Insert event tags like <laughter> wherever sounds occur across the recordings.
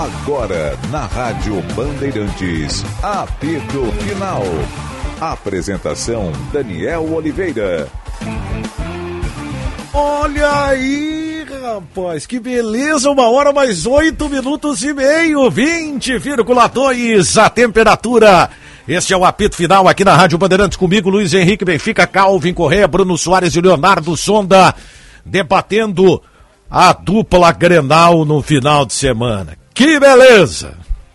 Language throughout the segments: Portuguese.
Agora, na Rádio Bandeirantes, apito final. Apresentação: Daniel Oliveira. Olha aí, rapaz, que beleza! Uma hora mais oito minutos e meio, 20,2 a temperatura. Este é o apito final aqui na Rádio Bandeirantes comigo, Luiz Henrique Benfica, Calvin Correia, Bruno Soares e Leonardo Sonda, debatendo a dupla Grenal no final de semana. Que beleza!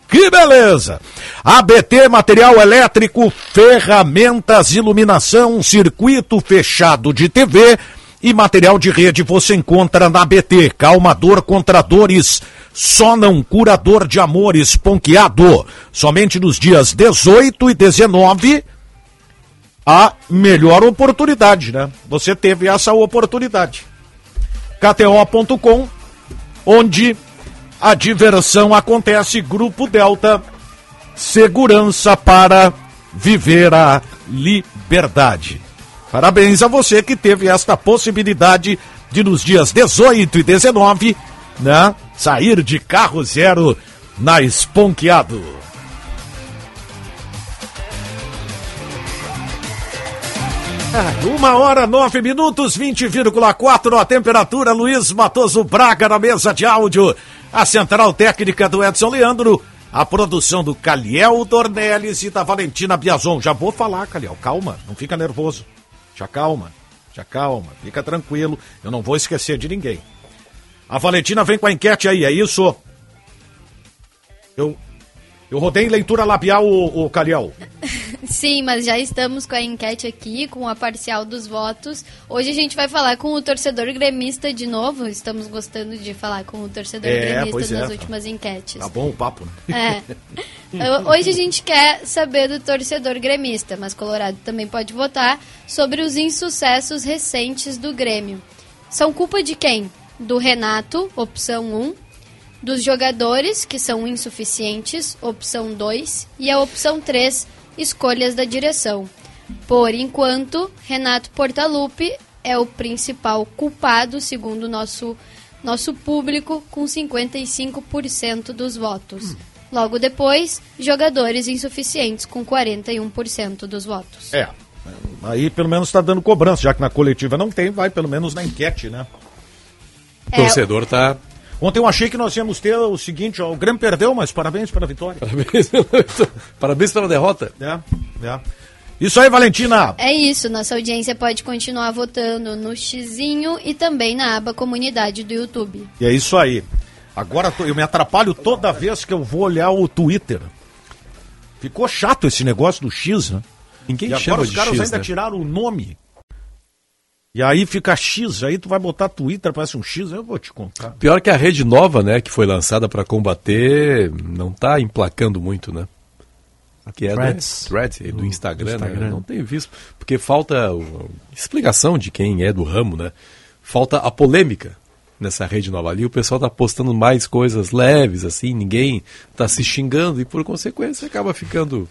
Que beleza! ABT Material Elétrico, ferramentas, iluminação, circuito fechado de TV e material de rede você encontra na ABT. Calmador contra dores, só não curador de amores, ponqueado. Somente nos dias 18 e 19 a melhor oportunidade, né? Você teve essa oportunidade. KTO.com, onde a diversão acontece. Grupo Delta, segurança para viver a liberdade. Parabéns a você que teve esta possibilidade de nos dias 18 e 19, né, sair de carro zero na Esponqueado. <laughs> Uma hora, nove minutos, 20,4 a temperatura. Luiz Matoso Braga na mesa de áudio. A central técnica do Edson Leandro. A produção do Caliel Dornelles e da Valentina Biazon. Já vou falar, Caliel. Calma, não fica nervoso. Já calma, já calma. Fica tranquilo. Eu não vou esquecer de ninguém. A Valentina vem com a enquete aí, é isso? Eu, eu rodei em leitura labial, o, o Caliel. <laughs> Sim, mas já estamos com a enquete aqui, com a parcial dos votos. Hoje a gente vai falar com o torcedor gremista de novo. Estamos gostando de falar com o torcedor É, gremista é, nas tá. últimas enquetes. Tá bom o papo, né? É. <laughs> Hoje a gente quer saber do torcedor gremista, mas Colorado também pode votar sobre os insucessos recentes do Grêmio. São culpa de quem? Do Renato, opção 1, dos jogadores, que são insuficientes, opção 2, e a opção 3, escolhas da direção. Por enquanto, Renato Portaluppi é o principal culpado, segundo o nosso, nosso público, com 55% dos votos. Logo depois, jogadores insuficientes, com 41% dos votos. É. Aí pelo menos está dando cobrança, já que na coletiva não tem, vai pelo menos na enquete, né? É, torcedor tá. Ontem eu achei que nós íamos ter o seguinte, ó, o Grêmio perdeu, mas parabéns pela vitória. Parabéns, Parabéns pela derrota. É, é. Isso aí, Valentina. É isso, nossa audiência pode continuar votando no xizinho e também na aba comunidade do YouTube. E é isso aí. Agora eu me atrapalho toda vez que eu vou olhar o Twitter. Ficou chato esse negócio do X, né? Ninguém e agora chama os de caras X, ainda né? tiraram o nome. E aí fica X, aí tu vai botar Twitter, parece um X, eu vou te contar. Pior que a rede nova, né, que foi lançada para combater, não tá emplacando muito, né? Que é Threads. do, Threads, é do, Do- Instagram, do né? Instagram. Não tenho visto, porque falta o- explicação de quem é do ramo, né? Falta a polêmica nessa rede nova ali. O pessoal tá postando mais coisas leves, assim, ninguém tá se xingando e por consequência acaba ficando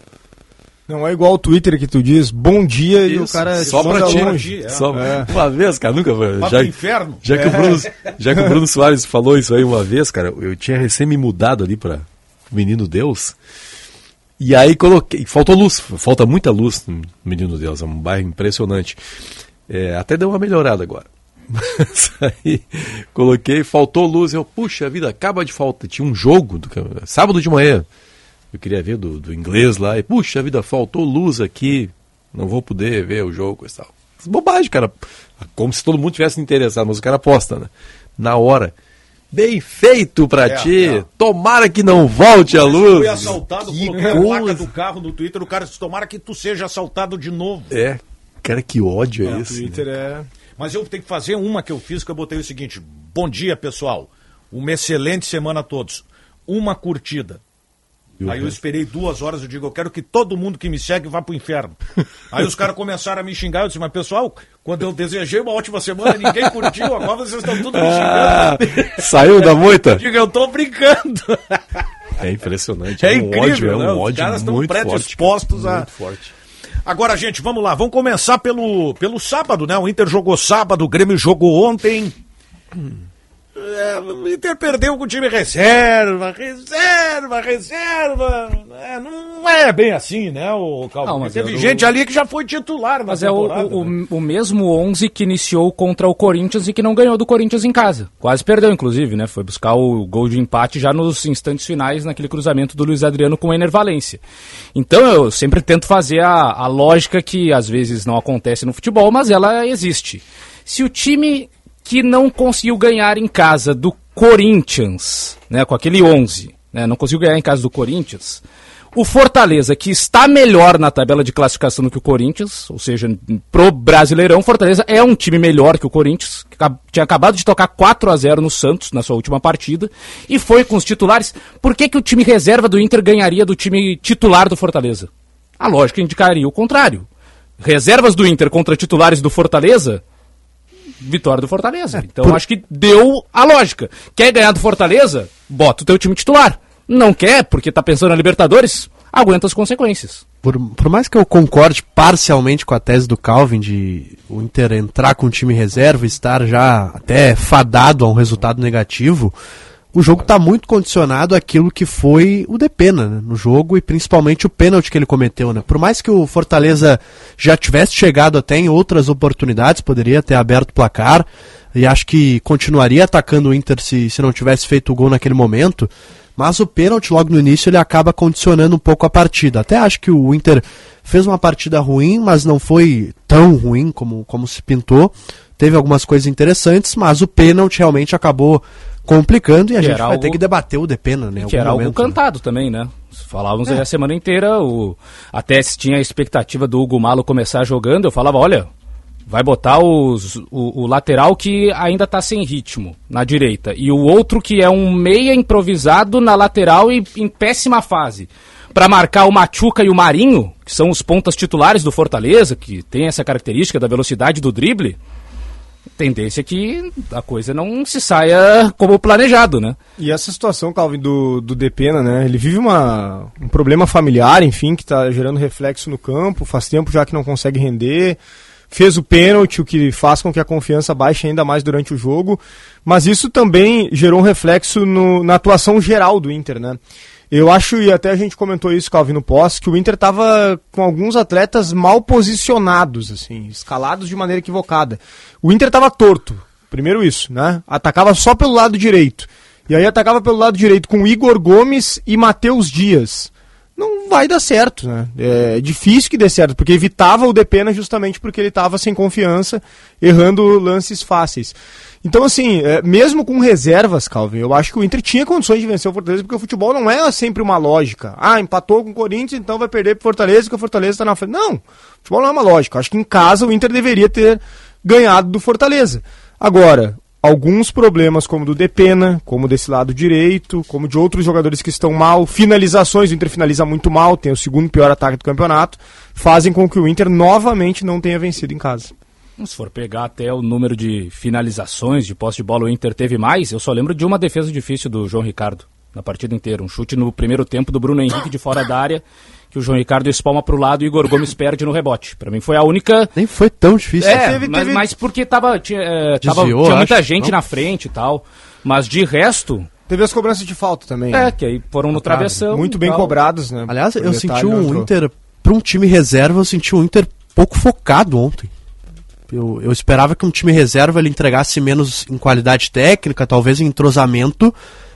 Não é igual o Twitter que tu diz bom dia e o Isso, cara só pra ti. longe. É. Só É. uma vez, cara, nunca foi. Vai Já, pro inferno. já que, o Bruno, já que o Bruno <laughs> Soares falou isso aí uma vez, cara, eu tinha recém me mudado ali para Menino Deus. E aí coloquei. Faltou luz, falta muita luz no Menino Deus, é um bairro impressionante. É, até deu uma melhorada agora. <laughs> Mas aí coloquei, faltou luz, eu, puxa vida, acaba de falta. Tinha um jogo, do, sábado de manhã. Eu queria ver do, do inglês lá, e puxa vida, faltou luz aqui, não vou poder ver o jogo e tal. Bobagem, cara. Como se todo mundo tivesse interessado, mas o cara aposta, né? Na hora. Bem feito pra É, ti. é. Tomara que não volte a Fui luz. assaltado, Que coloquei a placa do carro no Twitter, o cara disse, tomara que tu seja assaltado de novo. É, cara, que ódio é, O esse. Twitter é. Mas eu tenho que fazer uma que eu fiz, que eu botei o seguinte: bom dia, pessoal. Uma excelente semana a todos. Uma curtida. E o Aí eu esperei duas horas, eu digo, eu quero que todo mundo que me segue vá pro inferno. <laughs> Aí os caras começaram a me xingar, eu disse, mas pessoal, quando eu desejei uma ótima semana, ninguém curtiu, agora vocês estão tudo me Ah, xingando. saiu da moita? <laughs> Eu digo, eu tô brincando. É impressionante. É um incrível, ódio, é né? um Os ódio caras estão forte. predispostos cara. a- Muito forte. Agora, gente, vamos lá, vamos começar pelo, pelo sábado, né? O Inter jogou sábado, o Grêmio jogou ontem. É, o Inter perdeu com o time reserva, reserva, reserva. É, não é bem assim, né, o Calvin? Não, mas Teve eu- gente ali que já foi titular Mas é o, o, né? o mesmo 11 que iniciou contra o Corinthians e que não ganhou do Corinthians em casa. Quase perdeu, inclusive, né? Foi buscar o gol de empate já nos instantes finais, naquele cruzamento do Luiz Adriano com o Ener Valência. Então eu sempre tento fazer a, a lógica que às vezes não acontece no futebol, mas ela existe. Se o time que não conseguiu ganhar em casa do Corinthians, né, com aquele 11, né, não conseguiu ganhar em casa do Corinthians, o Fortaleza, que está melhor na tabela de classificação do que o Corinthians, ou seja, pro Brasileirão, Fortaleza é um time melhor que o Corinthians, que tinha acabado de tocar 4 a 0 no Santos na sua última partida, e foi com os titulares. Por que, que o time reserva do Inter ganharia do time titular do Fortaleza? A lógica indicaria o contrário. Reservas do Inter contra titulares do Fortaleza, vitória do Fortaleza. Então acho que deu a lógica. Quer ganhar do Fortaleza? Bota o teu time titular. Não quer, porque tá pensando na Libertadores? Aguenta as consequências. Por, por mais que eu concorde parcialmente com a tese do Calvin de o Inter entrar com o time reserva e estar já até fadado a um resultado negativo, o jogo está muito condicionado àquilo que foi o Depena né, no jogo e principalmente o pênalti que ele cometeu. Né? Por mais que o Fortaleza já tivesse chegado até em outras oportunidades, poderia ter aberto o placar e acho que continuaria atacando o Inter se, se não tivesse feito o gol naquele momento. Mas o pênalti logo no início ele acaba condicionando um pouco a partida. Até acho que o Inter fez uma partida ruim, mas não foi tão ruim como, como se pintou. Teve algumas coisas interessantes, mas o pênalti realmente acabou complicando e a Que gente vai algo- ter que debater o Depena, né? que era algo momento, né? cantado também, né? Falávamos aí a semana inteira, o... até se tinha a expectativa do Hugo Malo começar jogando, eu falava, olha, vai botar os- o, o lateral que ainda tá sem ritmo na direita, e o outro que é um meia improvisado na lateral e em péssima fase. Para marcar o Machuca e o Marinho, que são os pontas titulares do Fortaleza, que tem essa característica da velocidade do drible, tendência é que a coisa não se saia como planejado, né? E essa situação, Calvin, do, do Depena, né? Ele vive uma, um problema familiar, enfim, que está gerando reflexo no campo, faz tempo já que não consegue render. Fez o pênalti, o que faz com que a confiança baixe ainda mais durante o jogo. Mas isso também gerou um reflexo no- na atuação geral do Inter, né? Eu acho, e até a gente comentou isso, Calvin, no pós, que o Inter estava com alguns atletas mal posicionados, assim, escalados de maneira equivocada. O Inter estava torto, primeiro isso, né? Atacava só pelo lado direito. E aí atacava pelo lado direito com Igor Gomes e Matheus Dias. Não vai dar certo, né? É difícil que dê certo, porque evitava o Depena justamente porque ele estava sem confiança, errando lances fáceis. Então, assim, é, mesmo com reservas, Calvin, eu acho que o Inter tinha condições de vencer o Fortaleza, porque o futebol não é sempre uma lógica. Ah, empatou com o Corinthians, então vai perder pro Fortaleza, porque o Fortaleza está na frente. Não, o futebol não é uma lógica. Eu acho que em casa o Inter deveria ter ganhado do Fortaleza. Agora, alguns problemas como do Depena, como desse lado direito, como de outros jogadores que estão mal, finalizações, o Inter finaliza muito mal, tem o segundo pior ataque do campeonato, fazem com que o Inter novamente não tenha vencido em casa. Se for pegar até o número de finalizações de posse de bola, o Inter teve mais. Eu só lembro de uma defesa difícil do João Ricardo na partida inteira. Um chute no primeiro tempo do Bruno Henrique de fora da área, que o João Ricardo espalma para o lado e o Igor Gomes perde no rebote. Para mim foi a única. Nem foi tão difícil. É, teve- mas, teve- mas porque tava, tinha, é, tava- Desviou, tinha muita acho, gente não? na frente e tal. Mas de resto, Teve as cobranças de falta também. é, né? que aí foram no travessão. Muito bem tal. cobrados, né? Aliás, eu senti não um. Inter, para um time reserva, eu senti um Inter pouco focado ontem. Eu, eu esperava que um time reserva ele entregasse menos em qualidade técnica, talvez em entrosamento,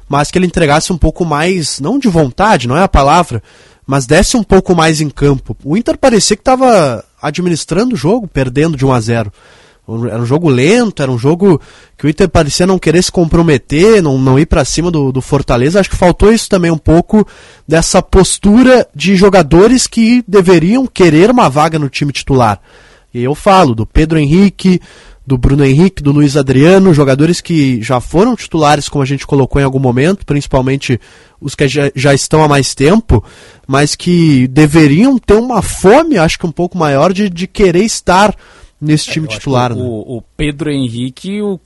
mas que ele entregasse um pouco mais, não de vontade, não é a palavra, mas desse um pouco mais em campo. O Inter parecia que estava administrando o jogo, perdendo de 1 a 0. Era um jogo lento, era um jogo que o Inter parecia não querer se comprometer, não, não ir para cima do, do Fortaleza. Acho que faltou isso também um pouco dessa postura de jogadores que deveriam querer uma vaga no time titular. E eu falo do Pedro Henrique, do Bruno Henrique, do Luiz Adriano, jogadores que já foram titulares, como a gente colocou em algum momento, principalmente os que já, já estão há mais tempo, mas que deveriam ter uma fome, acho que um pouco maior, de, de querer estar nesse time Eu acho titular. né? O, o Pedro Henrique, o-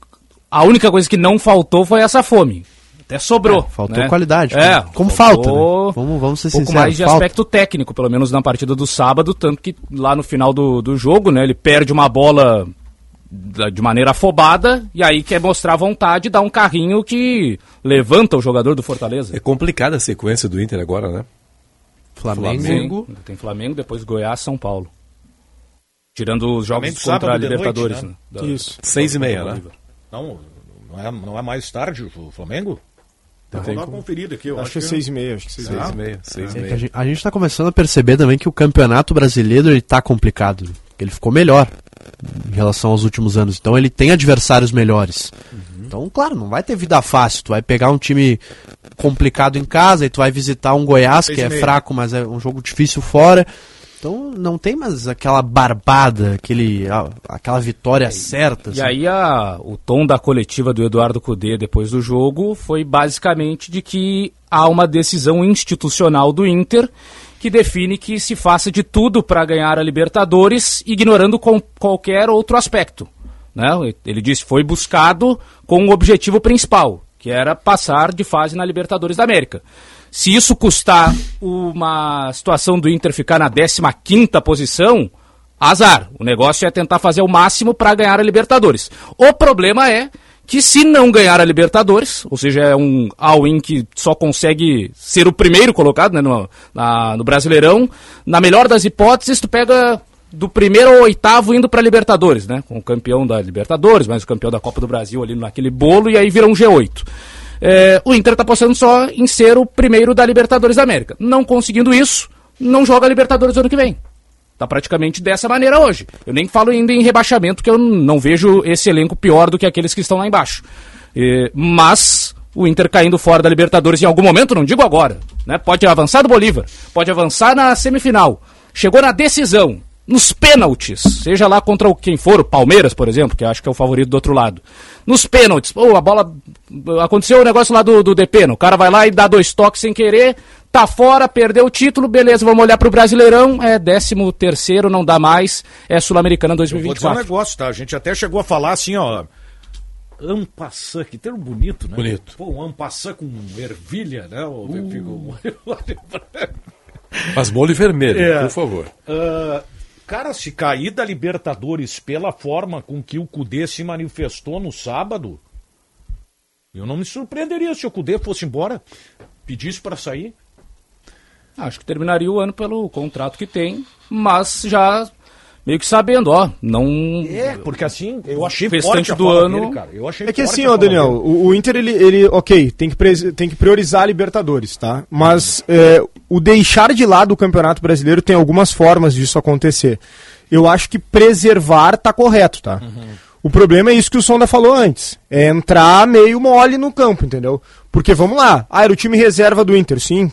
a única coisa que não faltou foi essa fome. Até sobrou. É, faltou né? qualidade, É, como- como faltou falta, né? Vamos- vamos ser um pouco sinceros, mais de falta. aspecto técnico, pelo menos na partida do sábado, tanto que lá no final do, do jogo, né, ele perde uma bola da- de maneira afobada, e aí quer mostrar vontade, dá um carrinho que levanta o jogador do Fortaleza. É complicada a sequência do Inter agora, né? Flamengo. Sim, tem Flamengo, depois Goiás, São Paulo. Tirando os jogos Flamengo contra a Libertadores. noite, né? né? Da- Isso. Seis e meia, né? Não, não é, não é mais tarde o Flamengo? Vamos Tem dar uma como- conferida aqui. Eu Acho que é seis e meia, acho que seis É a, gente, a gente tá começando a perceber também que o campeonato brasileiro ele tá complicado. Ele ficou melhor em relação aos últimos anos. Então ele tem adversários melhores. Então, claro, não vai ter vida fácil. Tu vai pegar um time complicado em casa e tu vai visitar um Goiás Seis que é meio. fraco, mas é um jogo difícil fora. Então não tem mais aquela barbada, aquele, a- aquela vitória certa. E assim. aí a- o tom da coletiva do Eduardo Cudê depois do jogo foi basicamente de que há uma decisão institucional do Inter que define que se faça de tudo para ganhar a Libertadores, ignorando com qualquer outro aspecto. Né? Ele disse foi buscado com o objetivo principal, que era passar de fase na Libertadores da América. Se isso custar uma situação do Inter ficar na 15ª posição, azar. O negócio é tentar fazer o máximo para ganhar a Libertadores. O problema é que se não ganhar a Libertadores, ou seja, é um all-in que só consegue ser o primeiro colocado né, no, na- no Brasileirão, na melhor das hipóteses, tu pega do primeiro ao oitavo indo para Libertadores, né? Com o campeão da Libertadores, mas o campeão da Copa do Brasil ali naquele bolo, e aí vira um G8. É, o Inter está apostando só em ser o primeiro da Libertadores da América. Não conseguindo isso, não joga Libertadores ano que vem. Tá praticamente dessa maneira hoje. Eu nem falo ainda em rebaixamento, que eu não vejo esse elenco pior do que aqueles que estão lá embaixo. É, mas o Inter caindo fora da Libertadores em algum momento, não digo agora, né? Pode avançar do Bolívar, pode avançar na semifinal. Chegou na decisão, nos pênaltis, seja lá contra o- quem for, o Palmeiras, por exemplo, que eu acho que é o favorito do outro lado. Nos pênaltis, pô, a bola. Aconteceu o negócio lá do, do DP, o cara vai lá e dá dois toques sem querer, tá fora, perdeu o título, beleza, vamos olhar pro Brasileirão, é décimo terceiro, não dá mais, é Sul-Americana Eu vou dizer um 2024. negócio, tá? A gente até chegou a falar assim, ó. Ampassã, que termo bonito, né? Bonito. Pô, um ampassã com ervilha, né? ô, Fico- <laughs> Mas molho vermelho, É. por favor. Ah, cara, se cair da Libertadores pela forma com que o Cudê se manifestou no sábado, eu não me surpreenderia se o Cudê fosse embora, pedisse para sair. Acho que terminaria o ano pelo contrato que tem, mas já meio que sabendo, ó, não. É, porque assim, eu achei Restante do ano- dele, cara. Eu achei É que forte assim, ó, Daniel, o, o Inter, ele, ele ok, tem que, tem que priorizar a Libertadores, tá? Mas é, o deixar de lado o Campeonato Brasileiro tem algumas formas disso acontecer. Eu acho que preservar tá correto, tá? O problema é isso que o Sonda falou antes. É entrar meio mole no campo, entendeu? Porque vamos lá. Ah, era o time reserva do Inter, sim.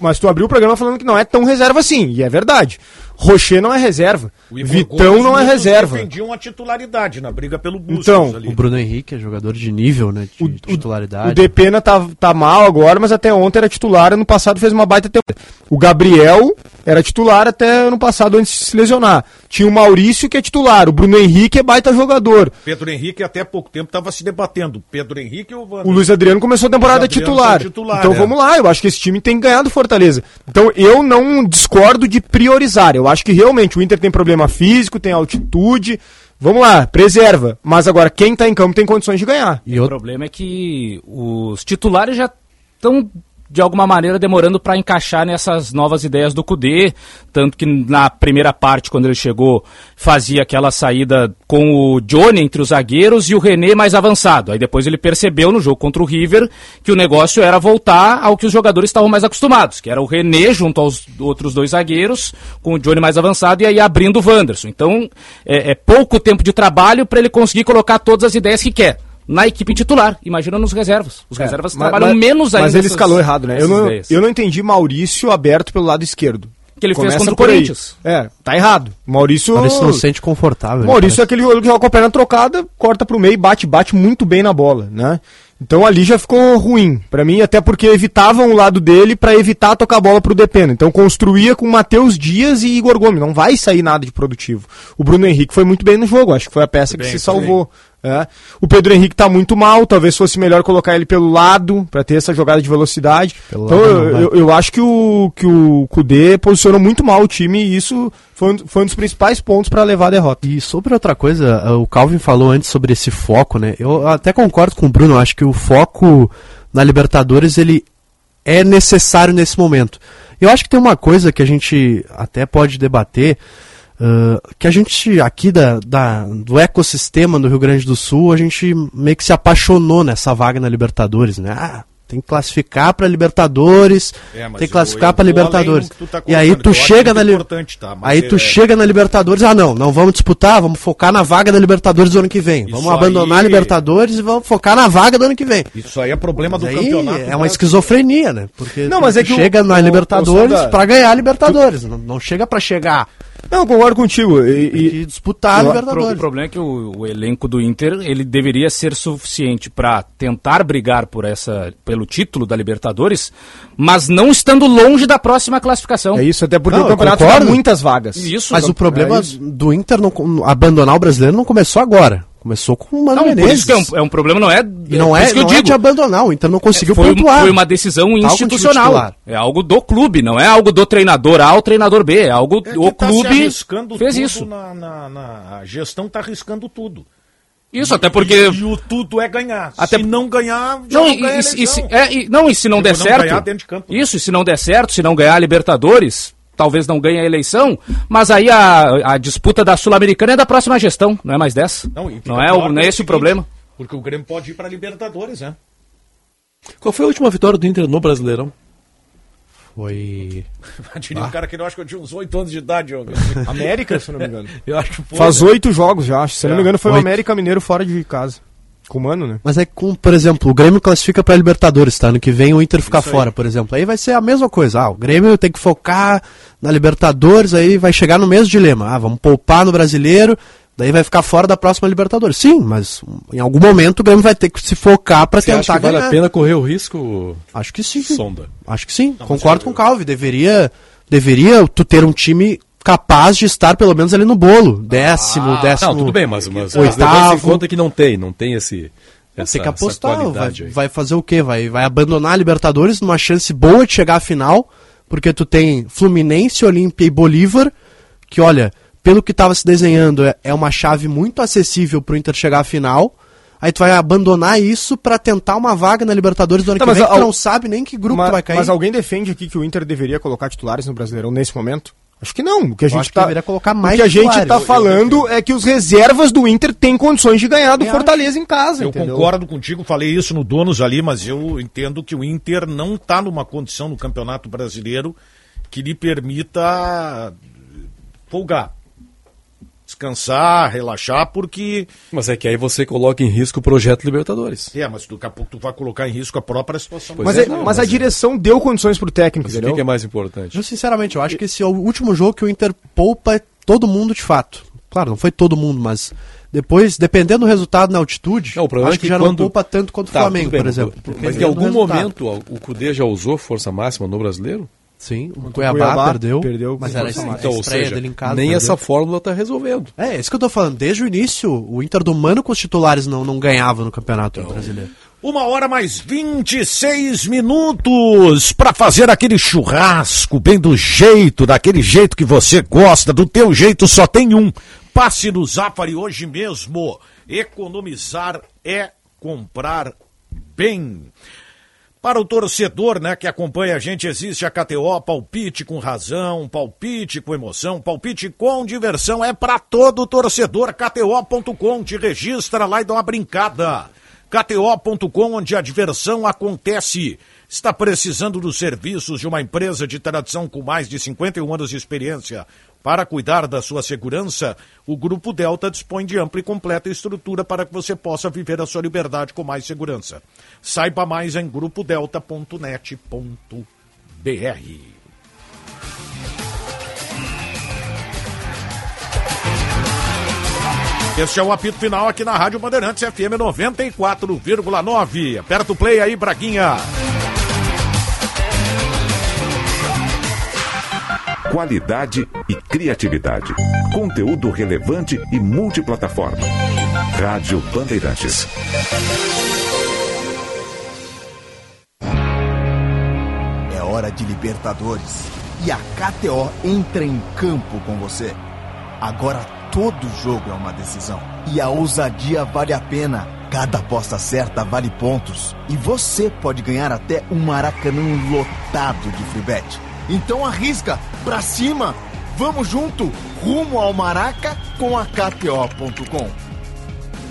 Mas tu abriu o programa falando que não é tão reserva assim. E é verdade. Rocher não é reserva. O Vitão Gomes, não é reserva. defendiam a titularidade na briga pelo Bustos Então, ali. O Bruno Henrique é jogador de nível, né? De O- titularidade. O Depena tá, tá mal agora, mas até ontem era titular. Ano passado fez uma baita temporada. O Gabriel era titular até ano passado, antes de se lesionar. Tinha o Maurício, que é titular. O Bruno Henrique é baita jogador. Pedro Henrique até pouco tempo estava se debatendo. Pedro Henrique ou O Wander? Luiz Adriano começou a temporada Adriano titular. titular, Então é. vamos lá, eu acho que esse time tem ganhar do Fortaleza. Então eu não discordo de priorizar. Eu acho que realmente o Inter tem problema físico, tem altitude. Vamos lá, preserva. Mas agora, quem tá em campo tem condições de ganhar. E O outro, problema é que os titulares já estão de alguma maneira demorando para encaixar nessas novas ideias do Cudê, tanto que na primeira parte quando ele chegou fazia aquela saída com o Johnny entre os zagueiros e o René mais avançado. Aí depois ele percebeu no jogo contra o River que o negócio era voltar ao que os jogadores estavam mais acostumados, que era o René junto aos outros dois zagueiros, com o Johnny mais avançado e aí abrindo o Wanderson. Então é, é pouco tempo de trabalho para ele conseguir colocar todas as ideias que quer na equipe titular. Imagina nos reservas. Os reservas É, Mas- trabalham mas- menos ainda. Mas ele essas- escalou errado, né? Eu não, ideias. eu não entendi Maurício aberto pelo lado esquerdo. Que ele fez Começa contra o aí. Corinthians. É, tá errado. Maurício. Maurício não se sente confortável. né, Maurício é aquele jogador que joga com a perna trocada, corta pro meio e bate, bate muito bem na bola, né? Então ali já ficou ruim pra mim, até porque evitavam o lado dele pra evitar tocar a bola pro Depena. Então construía com Matheus Dias e Igor Gomes, não vai sair nada de produtivo. O Bruno Henrique foi muito bem no jogo, acho que foi a peça que bem, se salvou. É. O Pedro Henrique tá muito mal, talvez fosse melhor colocar ele pelo lado para ter essa jogada de velocidade. Pelo então eu, eu, eu acho que o que o Kudê posicionou muito mal o time e isso foi um, foi um dos principais pontos para levar a derrota. E sobre outra coisa, eh, o Calvin falou antes sobre esse foco, né? Eu até concordo com o Bruno, acho que o foco na Libertadores ele é necessário nesse momento. Eu acho que tem uma coisa que a gente até pode debater, ãh, que a gente aqui da, da- do ecossistema do Rio Grande do Sul, a gente meio que se apaixonou nessa vaga na Libertadores, né? Ah, tem que classificar para Libertadores, É, mas tem que classificar para Libertadores. do tu tá e aí tu chega na li- importante, tá? Mas Aí tu é- chega na Libertadores, ah não, não vamos disputar, vamos focar na vaga da Libertadores do ano que vem. Isso Vamos abandonar aí- a Libertadores e vamos focar na vaga do ano que vem. Isso aí é problema do Aí campeonato. é uma brasileiro. esquizofrenia, né? Porque Não, mas tu é que o- chega na o- Libertadores o Sanda- pra ganhar a Libertadores, não, não chega pra chegar Não, concordo contigo. E, e- disputar a eu- O Libertadores. problema é que o, o elenco do Inter ele deveria ser suficiente para tentar brigar por essa, pelo título da Libertadores, mas não estando longe da próxima classificação. é isso, até porque Não, o campeonato concordo. muitas vagas. Isso. Mas o problema é do Inter não, abandonar o brasileiro não começou agora. Começou com o Mano Não, por Menezes. isso que é um, é um problema, não é. E não por é, isso que não eu é digo. de abandonar, o Inter não conseguiu foi, pontuar. foi uma decisão Tá institucional. É algo do clube, não é algo do treinador A ou treinador B. É algo É o tá se clube arriscando fez tudo isso. Na, na- na- a gestão tá arriscando tudo. Isso, até porque. E, e o tudo é ganhar. Até- Se não ganhar, já Não, não, ganha e- e se, é, e- não, e se não Tipo, der não certo. ganhar dentro de campo. Isso, e se não der certo, se não ganhar a Libertadores, talvez não ganhe a eleição, mas aí a, a disputa da Sul-Americana é da próxima gestão, não é mais dessa. Não, e Não é, o, não é esse o problema. Porque o Grêmio pode ir pra Libertadores, né? Qual foi a última vitória do Inter no Brasileirão? Foi. <laughs> Diria um cara que eu acho que eu tinha uns 8 anos de idade. ó. <laughs> América, se eu não me engano. Eu acho que foi. Faz oito jogos já, acho. Se eu não me É, engano, foi o. América Mineiro fora de casa. Com o Mano, né? Mas é com, por exemplo, o Grêmio classifica pra Libertadores, tá? Ano que vem o Inter ficar fora, por exemplo. Aí vai ser a mesma coisa. Ah, o Grêmio tem que focar na Libertadores, aí vai chegar no mesmo dilema. Ah, vamos poupar no brasileiro, daí vai ficar fora da próxima Libertadores. Sim, mas em algum momento o Grêmio vai ter que se focar pra Você acha tentar que vale ganhar. a pena correr o risco, Acho que sim. Sonda? Acho que sim. mas Concordo com o Calvi. Deveria, deveria tu ter um time capaz de estar pelo menos ali no bolo. Décimo, décimo. Não, tudo bem, mas, mas, Oitavo. em conta que não tem, não tem esse, essa, tem que apostar, vai, vai fazer o quê? Vai, vai abandonar a Libertadores numa chance boa de chegar à final, porque tu tem Fluminense, Olímpia e Bolívar, que olha, pelo que estava se desenhando, é, é uma chave muito acessível pro Inter chegar à final. Aí tu vai abandonar isso pra tentar uma vaga na Libertadores do ano Tá, que mas vem, que tu al- não sabe nem que grupo mas, vai cair. mas alguém defende aqui que o Inter deveria colocar titulares no Brasileirão nesse momento? Acho que não. O que a gente tá, deveria colocar mais o que a gente titulares. tá Eu- eu falando é que os reservas do Inter têm condições de ganhar do Eu Fortaleza em casa, Eu entendeu? concordo contigo, falei isso no Donos ali, mas eu entendo que o Inter não está numa condição no Campeonato Brasileiro que lhe permita folgar. Descansar, relaxar, porque. Mas é que aí você coloca em risco o projeto Libertadores. É, mas daqui a pouco tu vai colocar em risco a própria situação. Mas, é, é- não, mas a mas- direção deu condições pro técnico, Mas o que entendeu? que é mais importante? Eu, sinceramente, eu acho que esse é o último jogo que o Inter poupa todo mundo de fato. Claro, não foi todo mundo, mas depois, dependendo do resultado na altitude, Não, o problema acho é que, que já quando- não poupa tanto quanto o Tá, Flamengo, bem, por exemplo. Mas em algum momento o Cudê já usou força máxima no brasileiro? Sim, o Cuiabá, Cuiabá, perdeu, perdeu mas era es- a Então, ou estreia seja, dele em casa. nem perdeu. essa fórmula tá resolvendo. É, isso que eu tô falando. Desde o início, o Inter do Mano com os titulares não, não ganhava no Campeonato Então. Brasileiro. Uma hora mais 26 minutos para fazer aquele churrasco bem do jeito, daquele jeito que você gosta, do teu jeito só tem um. Passe no Zafari hoje mesmo. Economizar é comprar bem. Para o torcedor, né, que acompanha a gente, existe a KTO, palpite com razão, palpite com emoção, palpite com diversão, é para todo torcedor. KTO.com, te registra lá e dá uma brincada. KTO.com, onde a diversão acontece. Está precisando dos serviços de uma empresa de tradição com mais de 51 anos de experiência para cuidar da sua segurança? O Grupo Delta dispõe de ampla e completa estrutura para que você possa viver a sua liberdade com mais segurança. Saiba mais em grupodelta.net.br. Este é o apito final aqui na Rádio Bandeirantes FM 94,9. Aperta o play aí, Braguinha. Qualidade e criatividade. Conteúdo relevante e multiplataforma. Rádio Bandeirantes. É hora de Libertadores. E a KTO entra em campo com você. Agora todo jogo é uma decisão. E a ousadia vale a pena. Cada aposta certa vale pontos. E você pode ganhar até um maracanã lotado de free bet. Então arrisca, pra cima! Vamos junto, rumo ao Maraca com a KTO.com.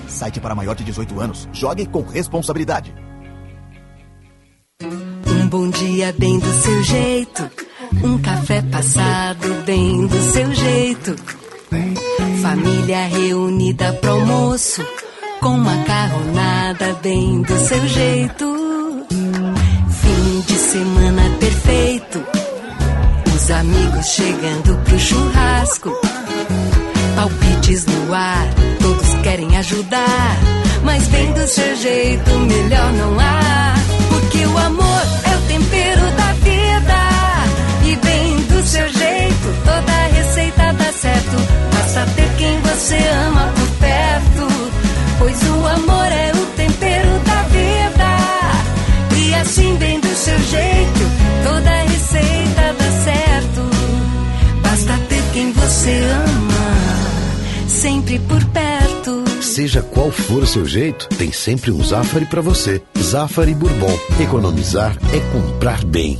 Site para maior de 18 anos. Jogue com responsabilidade. Um bom dia bem do seu jeito. Um café passado bem do seu jeito. Família reunida pro almoço. Com macarronada bem do seu jeito. Fim de semana perfeito. Os amigos chegando pro churrasco. Palpites no ar, todos querem ajudar. Mas bem do seu jeito, melhor não há. Porque o amor é o tempero da vida. E bem do seu jeito, toda receita dá certo. Basta ter quem você ama por perto. Pois o amor é o tempero da vida. E assim, bem você ama, sempre por perto. Seja qual for o seu jeito, tem sempre um Zafari para você. Zafari Bourbon. Economizar é comprar bem.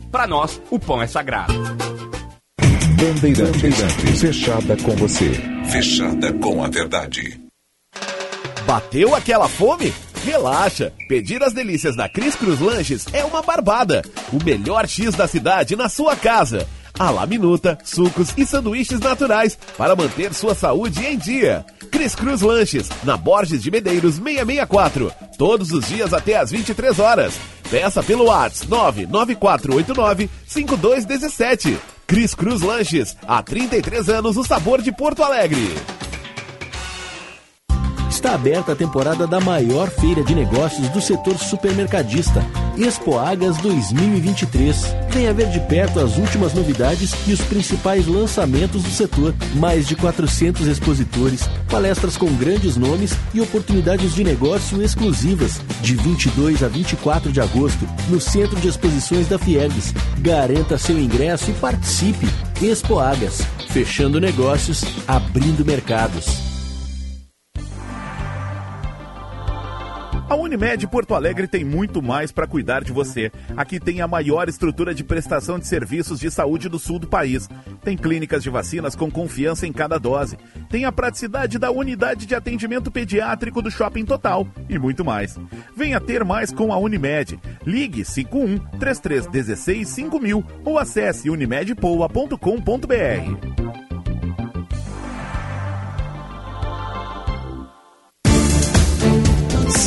para nós, o pão é sagrado. Bandeirantes, Bandeirantes, fechada com você. Fechada com a verdade. Bateu aquela fome? Relaxa! Pedir as delícias da Cris Cruz Lanches é uma barbada. O melhor X da cidade na sua casa. A la minuta, sucos e sanduíches naturais para manter sua saúde em dia. Cris Cruz Lanches, na Borges de Medeiros 664. Todos os dias até às 23 horas. Peça pelo WhatsApp 99489-5217. Cris Cruz Lanches, há 33 anos o sabor de Porto Alegre. Está aberta a temporada da maior feira de negócios do setor supermercadista, Expo Agas 2023. Venha ver de perto as últimas novidades e os principais lançamentos do setor. Mais de 400 expositores, palestras com grandes nomes e oportunidades de negócio exclusivas. De 22 a 24 de agosto, no Centro de Exposições da Fiergues. Garanta seu ingresso e participe. Expo Agas, fechando negócios, abrindo mercados. A Unimed Porto Alegre tem muito mais para cuidar de você. Aqui tem a maior estrutura de prestação de serviços de saúde do sul do país. Tem clínicas de vacinas com confiança em cada dose. Tem a praticidade da unidade de atendimento pediátrico do Shopping Total e muito mais. Venha ter mais com a Unimed. Ligue 51 3316 5000 ou acesse unimedpoa.com.br.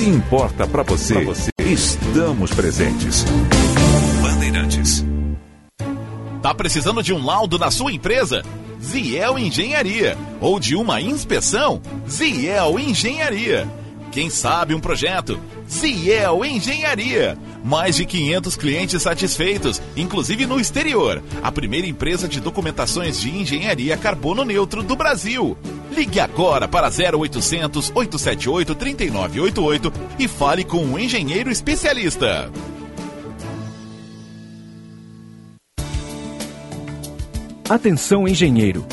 Se importa para você, você, estamos presentes. Bandeirantes. Tá precisando de um laudo na sua empresa? Ziel Engenharia. Ou de uma inspeção? Ziel Engenharia. Quem sabe um projeto? Ziel Engenharia. Mais de 500 clientes satisfeitos, inclusive no exterior. A primeira empresa de documentações de engenharia carbono neutro do Brasil. Ligue agora para 0800 878 3988 e fale com um engenheiro especialista. Atenção, engenheiro.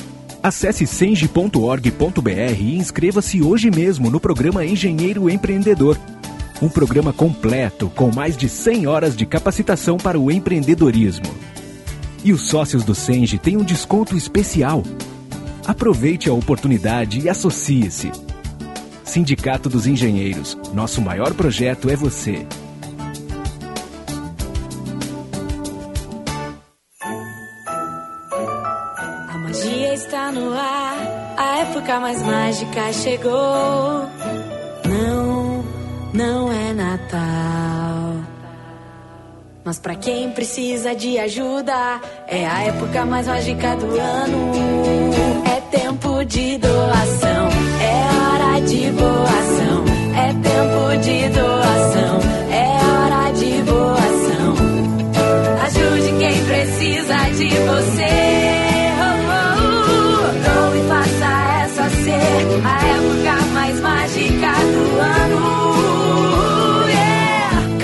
Acesse senge.org.br e inscreva-se hoje mesmo no programa Engenheiro Empreendedor. Um programa completo com mais de 100 horas de capacitação para o empreendedorismo. E os sócios do Senge têm um desconto especial. Aproveite a oportunidade e associe-se. Sindicato dos Engenheiros. Nosso maior projeto é você. A época mais mágica chegou. Não não é Natal. Mas pra quem precisa de ajuda, é a época mais mágica do ano. É tempo de doação, é hora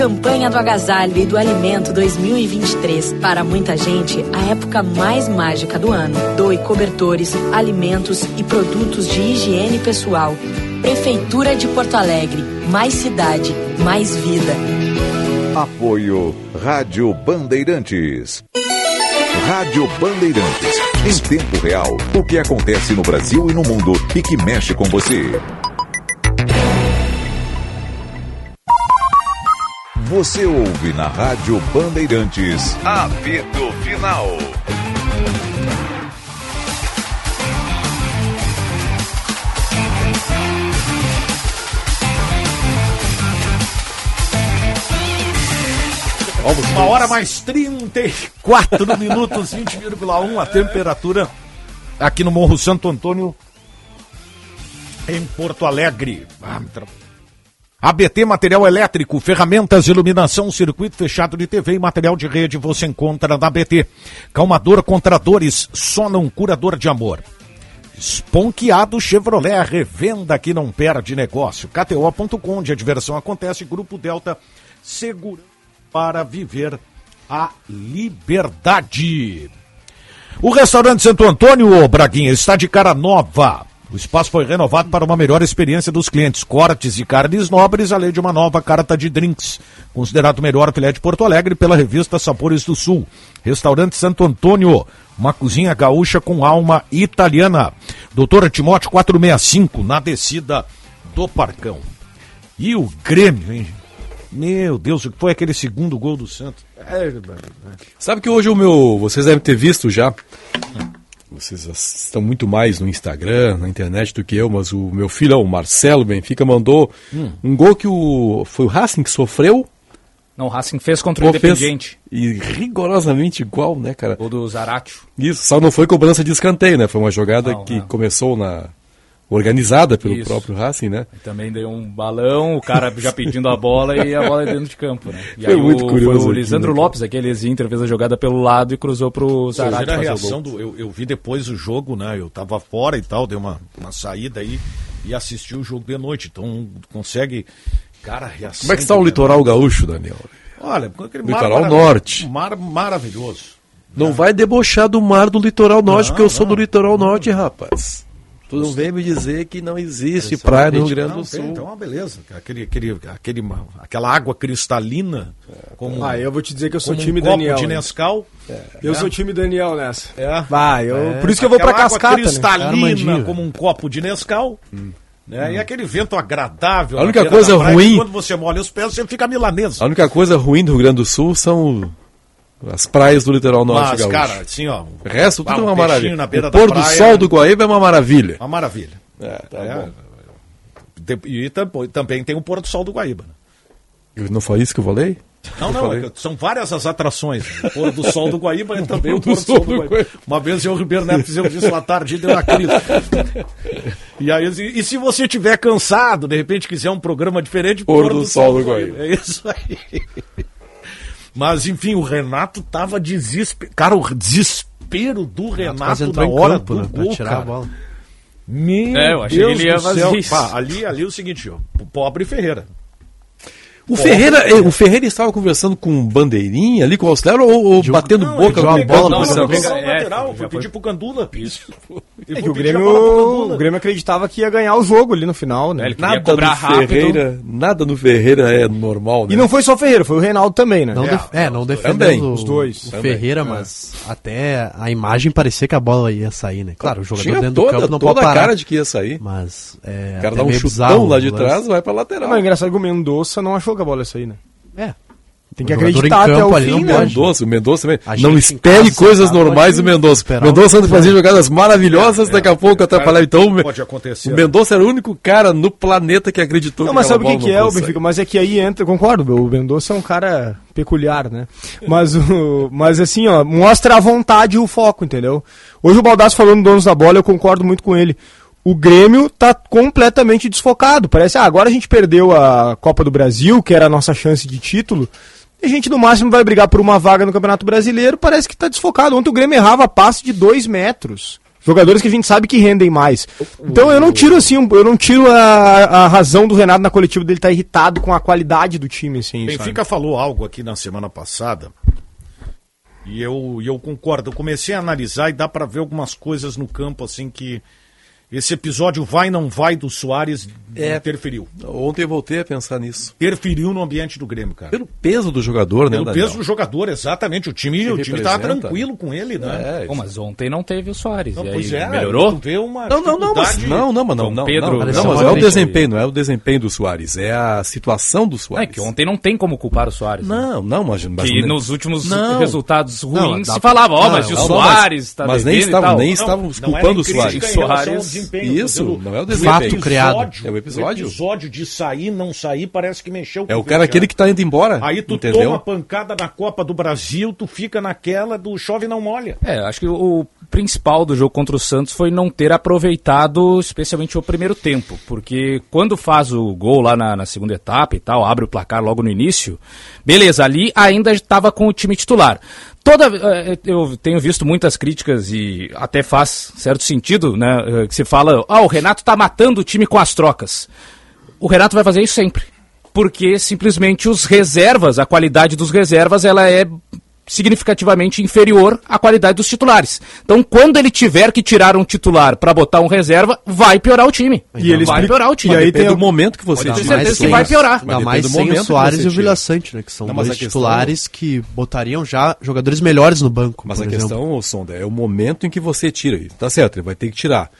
Campanha do Agasalho e do Alimento 2023. Para muita gente, a época mais mágica do ano. Doe cobertores, alimentos e produtos de higiene pessoal. Prefeitura de Porto Alegre. Mais cidade, mais vida. Apoio Rádio Bandeirantes. Rádio Bandeirantes. Em tempo real, o que acontece no Brasil e no mundo e que mexe com você. Você ouve na Rádio Bandeirantes. Apito Final. Uma hora mais 34 minutos, 20,1 a temperatura aqui no Morro Santo Antônio, em Porto Alegre. Ah, me tra- ABT Material Elétrico, ferramentas, iluminação, circuito fechado de TV e material de rede você encontra na ABT. Calmador contra dores, Sonam curador de amor. Esponqueado Chevrolet, a revenda que não perde negócio. KTO.com, onde a diversão acontece. Grupo Delta, seguro para viver a liberdade. O restaurante Santo Antônio, ô, Braguinha, está de cara nova. O espaço foi renovado para uma melhor experiência dos clientes. Cortes e carnes nobres, além de uma nova carta de drinks. Considerado o melhor filé de Porto Alegre pela revista Sabores do Sul. Restaurante Santo Antônio, uma cozinha gaúcha com alma italiana. Doutora Timóteo 465, na descida do Parcão. E o Grêmio, hein? Meu Deus, o que foi aquele segundo gol do Santos? É, Sabe que hoje o meu. Vocês devem ter visto já. Vocês estão muito mais no Instagram, na internet do que eu, mas o meu filho, o Marcelo Benfica, mandou Hum. um gol que o. Foi o Racing que sofreu. Não, o Racing fez contra o Independiente. E rigorosamente igual, né, cara? O do Zaratio. Isso, só não foi cobrança de escanteio, né? Foi uma jogada Não, que não. começou na. Organizada pelo Isso. próprio Racing, né? Também deu um balão, o cara já pedindo a bola e a bola dentro de campo, né? E Foi aí muito o, curioso foi o aqui, Lisandro né, Lopes, aquele ex-Inter, fez a jogada pelo lado e cruzou pro Zarate a reação gol. do. Eu, eu vi depois o jogo, né? Eu tava fora e tal, dei uma, uma saída aí e assisti o jogo de noite. Então consegue. Cara, a reação. Como é que está o litoral gaúcho, Daniel? Olha, com aquele Litoral norte. Mar maravilhoso. Não vai debochar do mar do litoral norte, Não, porque eu sou não. do litoral norte, rapaz. Tu não vem me dizer que não existe praia no Rio Grande Não, do tem, Sul. então é uma beleza. Aquele, aquele, aquele, aquela água cristalina. Como, Ah, eu vou te dizer que eu sou time um copo Daniel, de? Nescau. Eu É. sou time Daniel nessa. É. Vai, eu, É. por isso que eu vou pra Aquela água cascata, né? cristalina, Armandinho. como um copo de Nescau. Né? E aquele vento agradável. Hum. A única coisa praia, ruim- Quando você molha os pés, você fica milanesa. A única coisa ruim do Rio Grande do Sul são as praias do litoral norte Mas, gaúcho. cara, assim, ó. O resto tudo é um uma maravilha. Na beira O pôr do sol do Guaíba é uma maravilha. Uma maravilha. É, tá É. bom. E tam- também tem o pôr do sol do Guaíba. né? Não foi isso que eu falei? Não, Eu não, falei. é são várias as atrações. O pôr do sol do Guaíba e <laughs> também o pôr do sol do Guaíba. Uma vez eu e o Ribeiro Neto fizemos isso à tarde e deu uma crise. <laughs> E, aí, e, e se você estiver cansado, de repente quiser um programa diferente, Pôr do sol do Guaíba. É isso aí. Mas enfim, o Renato tava desesperado. Cara, o desespero do Renato na hora campo, do né, gol, tirar cara. a bola. Meu É, eu achei Deus que ele ia do fazer céu. isso. Pá, ali, ali é o seguinte, ó, o pobre Ferreira. O Ferreira, o Ferreira estava conversando com Bandeirinha ali com o Auxiliar ou, ou batendo Não, boca com a bola não, pro foi Santos? pegar o É, lateral, foi foi- pedir pro Gandula. Isso. <laughs> É que o Grêmio, o Grêmio acreditava que ia ganhar o jogo ali no final, né? É, Nada cobrar no rápido. Ferreira, nada no Ferreira é normal, né? E não foi só o Ferreira, foi o Reinaldo também, né? Não É, def- é, não defendendo o, os dois. o Também. Ferreira, mas até a imagem parecia que a bola ia sair, né? Claro, o jogador Tinha dentro toda, do campo não toda pode a parar. cara de que ia sair. Mas é O cara dá um chutão lá de o trás, vai pra lateral. Mas é engraçado que o Mendonça não achou que a bola ia sair, né? É. Tem que acreditar em até campo o fim, né? O Mendonça, o Mendonça também. A Não espere coisas sentado normais do Mendonça. O Mendonça um- fazia jogadas maravilhosas, daqui a pouco atrapalhava. Então, o Me- Pode acontecer. o Mendonça era o único cara no planeta que acreditou Não, que mas sabe o que, que é o Benfica? Mas é que aí entra, concordo, o Mendonça é um cara peculiar, né? Mas, o, mas assim, ó, mostra a vontade e o foco, entendeu? Hoje o Baldasso falando donos da bola, eu concordo muito com ele. O Grêmio tá completamente desfocado. Parece, ah, agora a gente perdeu a Copa do Brasil, que era a nossa chance de título. E a gente no máximo vai brigar por uma vaga no Campeonato Brasileiro, parece que tá desfocado. Ontem o Grêmio errava passe de dois metros. Jogadores que a gente sabe que rendem mais. Então eu não tiro assim, eu não tiro a, a razão do Renato na coletiva dele estar irritado com a qualidade do time, assim. Benfica falou algo aqui na semana passada e eu, eu concordo. Eu comecei a analisar e dá pra ver algumas coisas no campo assim que esse episódio vai não vai do Soares É. interferiu. Ontem eu voltei a pensar nisso. Interferiu no ambiente do Grêmio, cara. Pelo peso do jogador, né, Pelo peso do jogador, exatamente. O time, o time tava representa. tranquilo com ele, né? É, Pô, mas ontem não teve o Soares. Não, e aí, pois é, melhorou? vê uma Não, não, não, mas, não, não, mas não, não, Pedro- não, não, mas não é o desempenho, não é o desempenho do Soares, é a situação do É Soares. que ontem não tem como culpar o Soares. né? Não, não, mas, mas Que nos últimos Não. resultados ruins dá- se falava, ó, Não, mas o não, Soares mas- tá mas nem estavam- nem Não, estávamos não é culpando o Soares. Isso, não é o o desempenho. Fato criado. É o episódio. O episódio de sair, não sair, parece que mexeu É o cara aquele que tá indo embora, Aí tu entendeu? toma pancada na Copa do Brasil, tu fica naquela do chove e não molha. É, acho que o principal do jogo contra o Santos foi não ter aproveitado especialmente o primeiro tempo, porque quando faz o gol lá na, na segunda etapa e tal, abre o placar logo no início, beleza, ali ainda estava com o time titular. Toda, eh, eu tenho visto muitas críticas e até faz certo sentido, né, eh, que se fala, ah, o Renato tá matando o time com as trocas. O Renato vai fazer isso sempre, porque simplesmente os reservas, a qualidade dos reservas, ela é significativamente inferior à qualidade dos titulares. Então, quando ele tiver que tirar um titular para botar um reserva, vai piorar o time. E ele vai explica- piorar o time. e aí tem do momento que você tira. certeza que vai piorar. Ainda mais do sem o que Soares e o. Vila Sante, né? Que são Não, dois questão- titulares que botariam já jogadores melhores no banco. Mas por a exemplo. questão, ô, Sonda, é o momento em que você tira. E Tá certo, ele vai ter que tirar.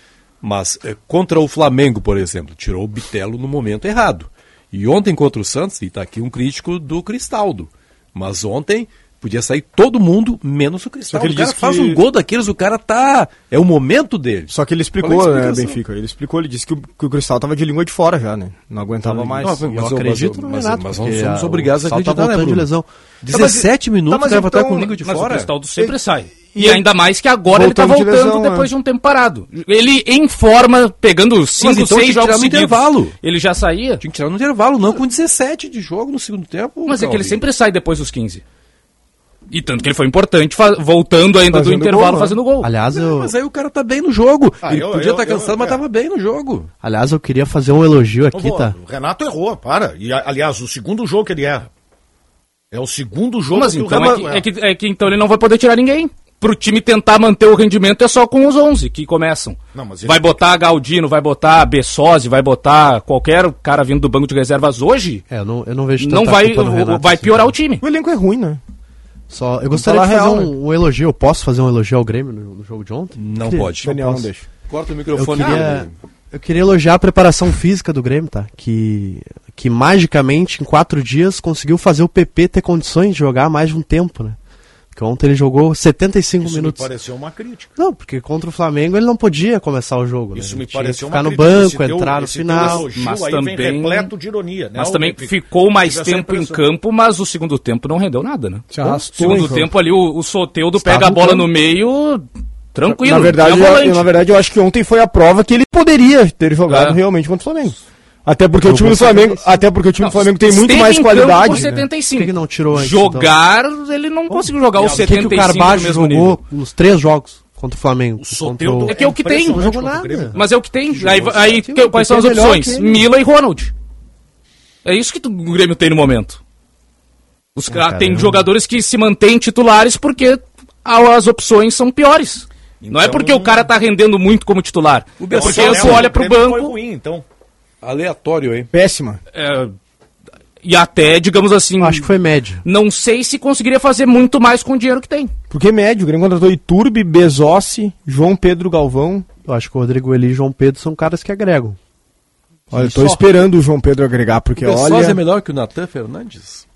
Mas é, contra o Flamengo, por exemplo, tirou o Bitelo no momento errado. E ontem contra o Santos, e tá aqui um crítico do Cristaldo. Mas ontem podia sair todo mundo, menos o Cristaldo. Só que ele o cara disse faz que- um gol daqueles, o cara tá. É o momento dele. Só que ele explicou, é a né? Benfica? Ele explicou, ele disse que o, que o Cristal tava de língua de fora já, né? Não aguentava mais. Não, mas Eu eu- acredito mas- no mas- Renato. mas porque somos obrigados a Sal tá acreditar, né, voltando de lesão. 17 minutos Tá, mas o cara vai estar então- com língua de Mas o fora. Cristaldo sempre Ele- sai. e E ainda mais que agora ele tá Voltando de lesão, depois é. de um tempo parado. Ele em forma, pegando 5, então 6 tinha que jogos no seguidos. intervalo. Ele já saía. Tinha que tirar no intervalo, não com 17 de jogo no segundo tempo. Mas é que ele sempre sai depois dos 15. E tanto que ele foi importante voltando ainda do Fazendo intervalo gol, né? fazendo gol. Aliás, eu, Mas aí o cara tá bem no jogo. Ah, ele eu- podia eu- estar eu- cansado, mas é. tava bem no jogo. aliás, eu queria fazer um elogio aqui, tá? O Renato errou, para. E, aliás, o segundo jogo que ele erra. É o segundo jogo Mas que o então é Renato que, erra. é, que, é que então ele não vai poder tirar ninguém. Pro time tentar manter o rendimento é só com os 11 que começam. Não, Vai botar Galdino, vai botar Bessosi, vai botar qualquer cara vindo do banco de reservas hoje. É, eu não, eu não vejo Não vai, culpa no Renato, vai assim. piorar o time. O elenco é ruim, né? Só, eu gostaria de fazer real, um, um elogio. Eu posso fazer um elogio ao Grêmio no, no jogo de ontem? Não Queria- pode. Daniel, não deixa. Corta o Eu microfone. queria, eu queria elogiar a preparação física do Grêmio, tá? Que, que magicamente, em quatro dias, conseguiu fazer o PP ter condições de jogar mais de um tempo, né? Porque ontem ele jogou 75 Isso minutos. me pareceu uma crítica. Não, porque contra o Flamengo ele não podia começar o jogo. né? Isso Ele me tinha pareceu que ficar uma no crítica. Esse banco, teu- entrar no final. elogio Mas aí também- vem repleto de ironia, né? Mas também ficou mais tempo em campo, mas o segundo tempo não rendeu nada, né? Se arrastou O segundo tempo ali, o, o Soteudo pega a bola no meio, tranquilo. na verdade, tinha eu, na verdade, eu acho que ontem foi a prova que ele poderia ter jogado É. realmente contra o Flamengo. Até porque o time do Flamengo, 75. até porque o time do Flamengo tem muito mais qualidade. por né? 75. Por que não tirou antes, Jogar, ele não conseguiu jogar os O que, que 75 o Carvalho jogou nível. nos três jogos contra o Flamengo? O É que é o que tem. Não jogou nada. Mas é o que tem. Aí, aí que- quais são as é opções? Mila e Ronald. É isso que tu- o Grêmio tem no momento. Os, ca- tem jogadores que se mantêm titulares porque as opções são piores. não é Então- porque o cara tá rendendo muito como titular. O É porque né, olha o pro Grêmio Foi banco ruim, então. Aleatório, hein? Péssima. é, e até, digamos assim, Acho que foi médio. não sei se conseguiria fazer muito mais com o dinheiro que tem. Porque médio, o Grêmio contratou Iturbe, Bezossi, João Pedro Galvão. Eu acho que o Rodrigo Eli e João Pedro são caras que agregam. Olha, eu tô Só. esperando o João Pedro agregar, porque o olha... é melhor que o Natan Fernandes?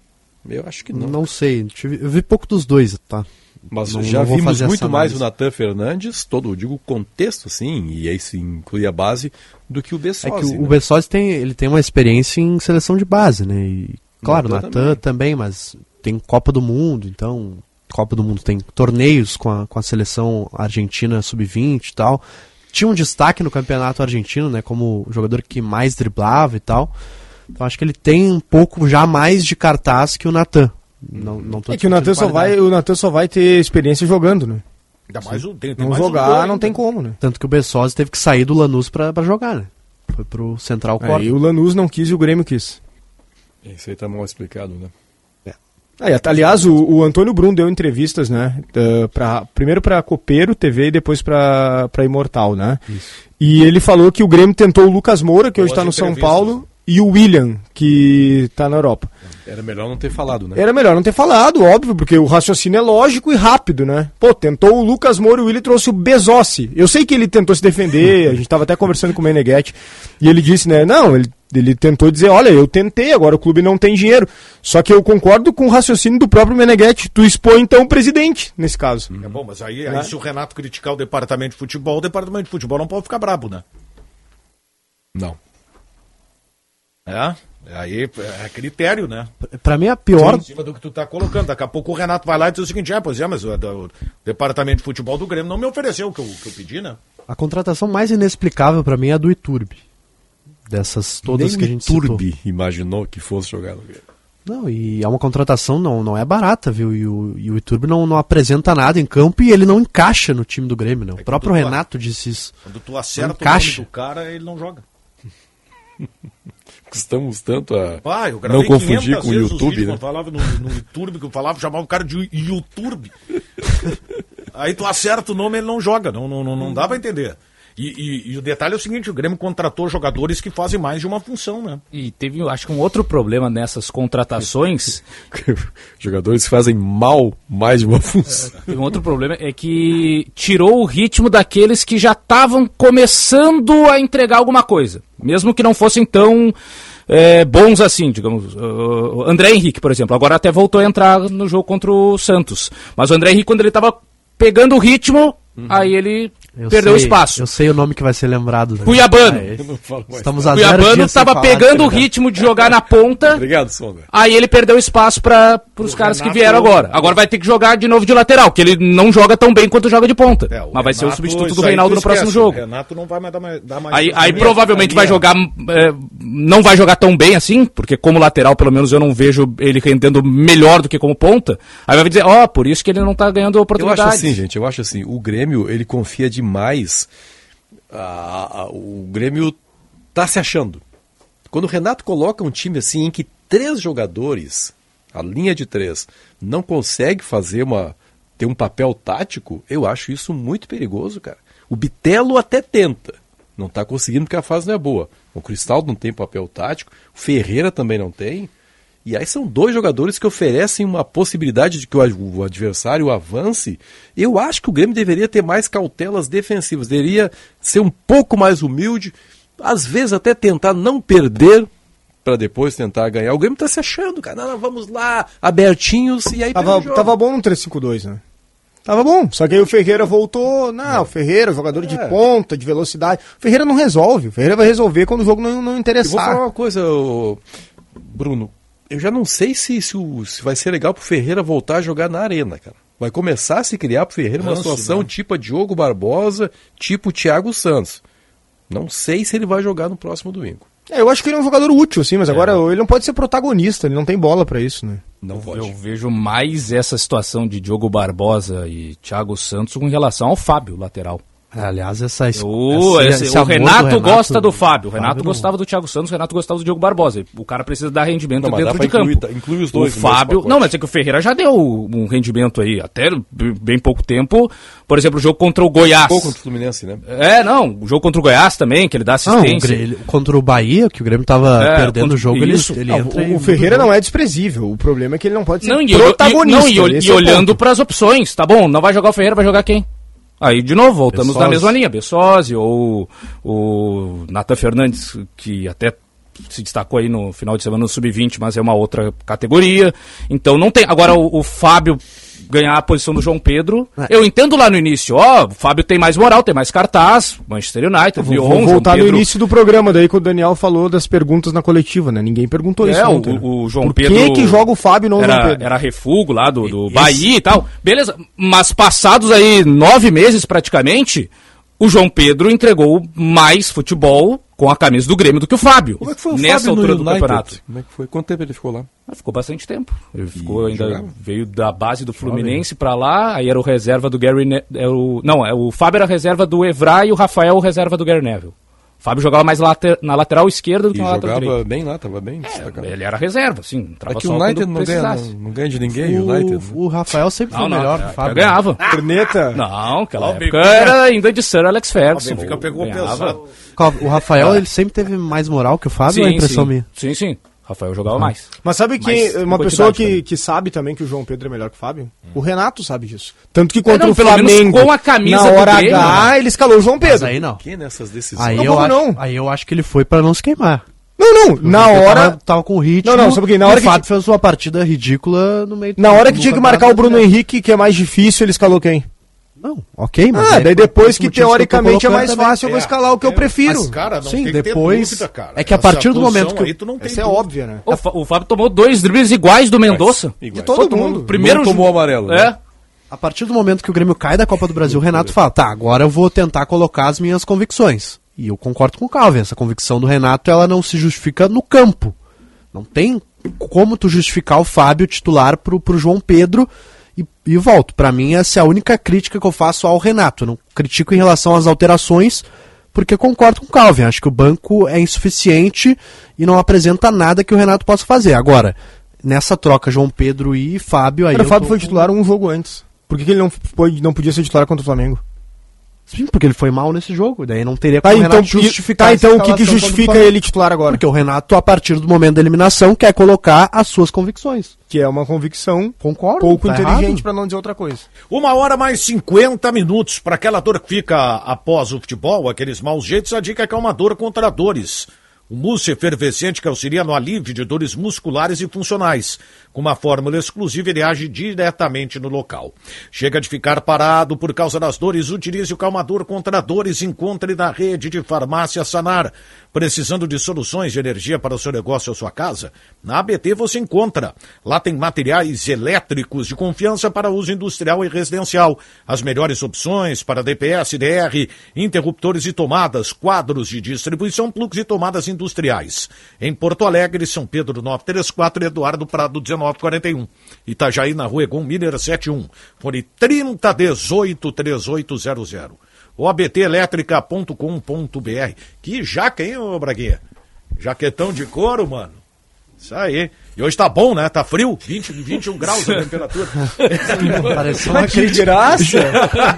Eu acho que não. Não sei, eu vi pouco dos dois, tá? Mas Não- já não vimos muito mais o. Natan Fernandes, todo, digo, o contexto, assim, e aí se inclui a base, do que o É Bessosi. que o, né? o Bessosi tem, ele tem uma experiência em seleção de base, né? E, claro, o Natan Natan também. mas tem Copa do Mundo, então Copa do Mundo tem torneios com a, com a seleção argentina sub-20 e tal. Tinha um destaque no campeonato argentino, né? Como o jogador que mais driblava e tal. Então acho que ele tem um pouco já mais de cartaz que o Natan. Não, não tô É que o Natan só vai, o Natan só vai ter experiência jogando, né? Ainda mais o- tem- tem não mais um jogar, gol não tem como, né? Tanto que o Bessosi teve que sair do Lanús pra, pra jogar, né? Foi pro Central É, Córdoba. e o Lanús não quis e o Grêmio quis. Isso aí tá mal explicado, né? Ah, e, aliás, o, o Antônio Brum deu entrevistas, né? da- pra, primeiro para Copeiro TV e depois para Imortal, né? E ele falou que o Grêmio tentou o Lucas Moura, que hoje Boas está no São. Paulo, e o William, que está na Europa. Era melhor não ter falado, né? Era melhor não ter falado, óbvio, porque o raciocínio é lógico e rápido, né? Pô, tentou o Lucas Moura e o Willi trouxe o Bezossi. Eu sei que ele tentou se defender, a gente tava até conversando com o Meneghetti, e ele disse, né, não, ele, ele tentou dizer, olha, eu tentei, agora o clube não tem dinheiro. Só que eu concordo com o raciocínio do próprio Meneghetti. Tu expõe, então, o presidente, nesse caso. É bom, mas aí, aí Né? se o Renato criticar o departamento de futebol, o departamento de futebol não pode ficar brabo, né? Não. É? Aí é critério, né? Pra mim, a pior. Em cima do que tu tá colocando. Daqui a pouco o Renato vai lá e diz o seguinte: é, pois é, mas o, o departamento de futebol do Grêmio não me ofereceu o que eu, que eu pedi, né? A contratação mais inexplicável pra mim é a do Iturbe. Dessas todas Nem que a gente Turbi imaginou que fosse jogar no Grêmio. Não, e é uma contratação não, não é barata, viu? E o, e o Iturbe não, não apresenta nada em campo e ele não encaixa no time do Grêmio, né? O próprio tu- Renato disse isso. Quando tu acerta o nome do cara, ele não joga. <laughs> Estamos tanto a Ah, eu não confundir 500 com o YouTube, né? Quando falava no, no YouTube, que eu falava, chamava o cara de YouTube. <laughs> Aí tu acerta o nome ele não joga, não, não, não, não dá pra entender. E, e- e o detalhe é o seguinte, o Grêmio contratou jogadores que fazem mais de uma função, né? E teve, acho que um outro problema nessas contratações. <laughs> Jogadores que fazem mal mais de uma função. Teve um outro problema é que tirou o ritmo daqueles que já estavam começando a entregar alguma coisa, mesmo que não fossem tão é, bons assim, digamos. O André Henrique, por exemplo, agora até voltou a entrar no jogo contra o Santos. Mas o André Henrique, quando ele estava pegando o ritmo, aí ele Eu perdeu sei- espaço. Eu sei o nome que vai ser lembrado. né? Cuiabano. Ah. Eu mais Estamos a zero Cuiabano estava pegando o ligado? ritmo de jogar na ponta. Obrigado, Songa. Aí ele perdeu espaço para os caras que Renato- vieram agora. Agora vai ter que jogar de novo de lateral, que ele não joga tão bem quanto joga de ponta. É, mas vai ser o Renato, substituto do Reinaldo no próximo jogo. O Renato não vai mais dar mais. Dar mais Aí, a aí minha- provavelmente vai minha- jogar. é, não vai jogar tão bem assim, porque como lateral, pelo menos eu não vejo ele rendendo melhor do que como ponta. Aí vai dizer, ó, por isso que ele não tá ganhando Eu oportunidade. acho assim, gente, eu acho assim, o Grêmio, ele confia demais. o Grêmio tá se achando. Quando o Renato coloca um time assim em que três jogadores, a linha de três, não consegue fazer uma ter um papel tático, eu acho isso muito perigoso, cara. O Bitelo até tenta, não tá conseguindo porque a fase não é boa. O Cristal não tem papel tático, o Ferreira também não tem. E aí são dois jogadores que oferecem uma possibilidade de que o ad- o adversário avance. Eu acho que o Grêmio deveria ter mais cautelas defensivas, deveria ser um pouco mais humilde, às vezes até tentar não perder para depois tentar ganhar. O Grêmio tá se achando, cara. Não, não, vamos lá, abertinhos e aí Tava, tava bom no 3-5-2, né? Tava bom. Só que aí o Ferreira voltou. Não, o Ferreira, jogador de É. ponta, de velocidade. O Ferreira não resolve. O Ferreira vai resolver quando o jogo não, não Eu vou interessar. falar uma coisa, Bruno. Eu já não sei se, se, o- se vai ser legal pro Ferreira voltar a jogar na arena, cara. Vai começar a se criar pro Ferreira uma Ranço, situação né? tipo a Diogo Barbosa, tipo Thiago Santos. Não sei se ele vai jogar no próximo domingo. É, eu acho que ele é um jogador útil, sim, mas agora ele não pode ser protagonista, ele não tem bola pra isso, né? Não pode. Eu vejo mais essa situação de Diogo Barbosa e Thiago Santos com relação ao Fábio, lateral. É, aliás, essa, es- O, essa- esse- esse o do Renato, gosta do Fábio. O Fábio Renato não- gostava do Thiago Santos, o Renato gostava do Diogo Barbosa. O cara precisa dar rendimento Não, dentro de incluir- campo. tá- inclui os o dois mesmo Fábio. Não, mas é que o Ferreira já deu um rendimento aí, até bem pouco tempo. Por exemplo, o jogo contra o Goiás. Pouco contra o Fluminense, né? É, não. O jogo contra o Goiás também, que ele dá Não, o assistência. Ele- contra o Bahia, que o Grêmio tava É, perdendo contra- o jogo, ele, isso. ele Não, entra o, o Ferreira não é desprezível. O problema é que ele não pode ser Não, protagonista. e, não, e, e é o olhando para as opções, tá bom? Não vai jogar o Ferreira, vai jogar quem? Aí, de novo, voltamos na mesma linha. Bessosi ou o Nathan Fernandes, que até se destacou aí no final de semana no sub-20, mas é uma outra categoria. Então não tem. Agora o, o Fábio ganhar a posição do João Pedro. Eu entendo lá no início, ó, o Fábio tem mais moral, tem mais cartaz, Manchester United, Vou, Lyon, vou João voltar Pedro. no início do programa, daí que o Daniel falou das perguntas na coletiva, né? Ninguém perguntou É, isso. o, ontem, né? o João Por Pedro. que que joga o Fábio e não o era, João Pedro? Era refugo lá do, do Bahia e tal. Beleza, mas passados aí nove meses praticamente, o João Pedro entregou mais futebol com a camisa do Grêmio do que o Fábio. Como é que foi o nessa Fábio no altura do United? campeonato. Como é que foi? Quanto tempo ele ficou lá? Ah, ficou bastante tempo. Ele ficou ainda jogava? veio da base do Fluminense pra lá, aí era o reserva do Gary ne é o, não, é o Fábio era reserva do Evra e o Rafael o reserva do Gary Neville. O Fábio jogava mais later- na lateral esquerda do E que na lateral jogava direita. bem lá, tava bem destacado. Ele era reserva, sim, entrava Aqui só o United quando não ganha, precisasse. não, não ganha de ninguém, o O, United. né? o Rafael sempre foi Não, não, melhor é, que o Fábio. ganhava. Corneta? Não, aquela o época Benfica- era ainda de Sir Alex Ferguson. O Benfica pegou Ganhava. pesado. O Rafael, ele sempre teve mais moral que o Fábio, é a impressão sim. minha. Sim, sim. Rafael jogava mais. Mas sabe que Mais uma pessoa que, também. que sabe também que o João Pedro é melhor que o Fábio? O Renato sabe disso. Tanto que contra É, não, o Flamengo, com a camisa na do hora Grêmio, H, né? ele escalou o João Mas Pedro. aí não. Que nessas decisões? Aí Não, eu, acho, não? aí eu acho que ele foi pra não se queimar. Não, não, na Porque hora... Tava, tava com ritmo. Não, não, sabe por quê? Na hora o que Fábio fez uma partida ridícula no meio Na hora que tinha que marcar o Bruno. Henrique, que é mais difícil, ele escalou quem? Não, ok, mas. Ah, é daí depois que teoricamente é colocando mais também. fácil, eu vou escalar o que eu prefiro. Mas, cara, não Sim, tem que depois- ter dúvida, cara. é que a Essa partir do posição momento que aí, tu não tem Essa é óbvia, né? O, o Fábio tomou dois dribles iguais do Mendonça. Iguais. De todo mundo. Primeiro Não tomou amarelo, né? É. A partir do momento que o Grêmio cai da Copa do Brasil, o Renato fala: tá, agora eu vou tentar colocar as minhas convicções. E eu concordo com o Calvin, essa convicção do Renato ela não se justifica no campo. Não tem como tu justificar o Fábio titular pro, pro João Pedro. E, e volto, pra mim essa é a única crítica que eu faço ao Renato. Eu não critico em relação às alterações, porque concordo com o Calvin. Acho que o banco é insuficiente e não apresenta nada que o Renato possa fazer. Agora, nessa troca João Pedro e Fábio aí. Cara, o Fábio tô foi titular um jogo antes. Por que, que ele não, pôde, não podia ser titular contra o Flamengo? Sim, porque ele foi mal nesse jogo. Daí não teria Tá, como o então, justificar tá, então o que, que justifica ele titular agora? Porque o Renato, a partir do momento da eliminação, quer colocar as suas convicções. Que é uma convicção Concordo. pouco tá inteligente, pra não dizer outra coisa. Uma hora mais 50 minutos. Para aquela dor que fica após o futebol, aqueles maus jeitos, a dica é que é uma dor contra dores. O mousse efervescente que auxilia no alívio de dores musculares e funcionais. Com uma fórmula exclusiva, ele age diretamente no local. Chega de ficar parado por causa das dores, utilize o calmador contra dores. Encontre na rede de farmácia Sanar. Precisando de soluções de energia para o seu negócio ou sua casa? Na ABT você encontra. Lá tem materiais elétricos de confiança para uso industrial e residencial. As melhores opções para DPS, DR, interruptores e tomadas, quadros de distribuição, plugs e tomadas industriais. Em Porto Alegre, São Pedro 934 e Eduardo Prado 1941. Itajaí na rua Egon Miller 71. Fone 3018 3800 obtelétrica.com.br. Que jaca, hein, ô Braguinha? Jaquetão de couro, mano. Isso aí. E hoje tá bom, né? Tá frio, 20, 21 graus a temperatura. <laughs> Pareceu uma de graça!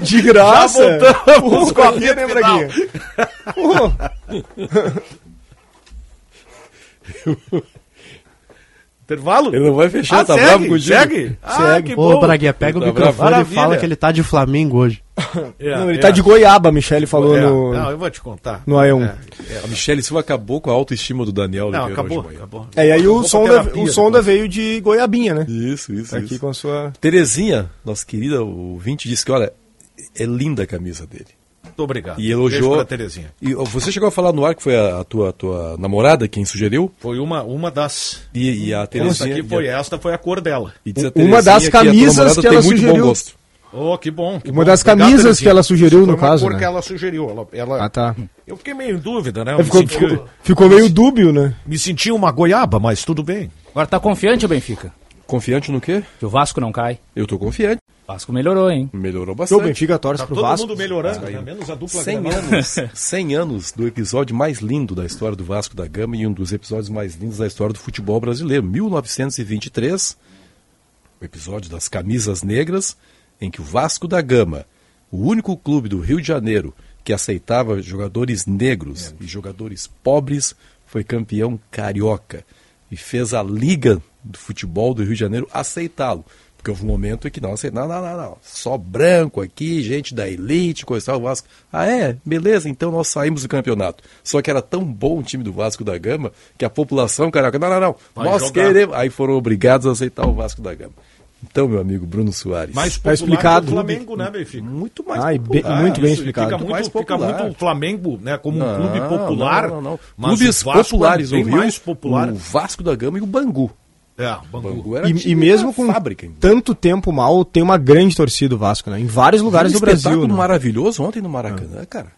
De graça! Já voltamos Pô, com a corria, né. Braguinha? Pô, Intervalo? Ele não vai fechar, Ah, tá segue, bravo contigo? Segue? Ah, que Ô, bom. Braguinha, pega o Tá microfone bravo. e fala que ele tá de Flamengo hoje. É, não, ele é. tá de goiaba, a Michele falou É, no, Não, eu vou te contar. no A1. É, A Michelle Silva acabou com a autoestima do Daniel Não, acabou, manhã. acabou. É, e aí o Sonda, terapia o Sonda veio de goiabinha, né? Isso, isso, Tá aqui isso. com a sua... Terezinha, nossa querida ouvinte, disse que, olha, é linda a camisa dele. Muito obrigado. E Beijo elogiou. pra Terezinha. E você chegou a falar no ar que foi a, a tua, tua namorada quem sugeriu? Foi uma, uma das. E, e a Essa Terezinha. aqui foi a- esta, foi a cor dela. e diz a Uma das que a tua camisas namorada que ela tem muito sugeriu. bom gosto. Oh, que bom. que Uma bom. das camisas que ela sugeriu, Isso no caso, cor né? ela sugeriu. Ela, ela- Ah, tá. Eu fiquei meio em dúvida, né? É, me, ficou, senti, ficou, ficou meio dúbio, né? me senti uma goiaba, mas tudo bem. Agora tá confiante o Benfica? Confiante no quê? Que o Vasco não cai. Eu tô confiante. O Vasco melhorou, hein? Melhorou O bastante. Benfica torce Tá pro todo Vasco. mundo melhorando, né? menos a dupla 100 Grenal. anos, <laughs> 100 anos do episódio mais lindo da história do Vasco da Gama e um dos episódios mais lindos da história do futebol brasileiro. 1923, o episódio das camisas negras, em que o Vasco da Gama, o único clube do Rio de Janeiro que aceitava jogadores negros e jogadores pobres, foi campeão carioca e fez a Liga do Futebol do Rio de Janeiro aceitá-lo. Porque houve um momento em que, não, não, não, não, só branco aqui, gente da elite, coisa tal, o Vasco. Ah, é? Beleza, então nós saímos do campeonato. Só que era tão bom o time do Vasco da Gama que a população, caraca, não, não, não, Vai nós jogar. queremos. Aí foram obrigados a aceitar o Vasco da Gama. Então, meu amigo Bruno Soares. Mais Tá popular explicado. que o Flamengo, né, Benfica? Muito mais Ah, e bem- popular. muito bem Isso, explicado. Fica Muito mais fica popular. muito o Flamengo, né, como um Não, clube popular. não, não, não. mas Clubes o Vasco populares, é bem ouviu? mais popular. O Vasco da Gama e o Bangu. É, Bangu. Bangu era E, e mesmo com fábrica. tanto tempo mal, tem uma grande torcida o Vasco, né? Em vários lugares um do Brasil. espetáculo né? maravilhoso ontem no Maracanã, cara.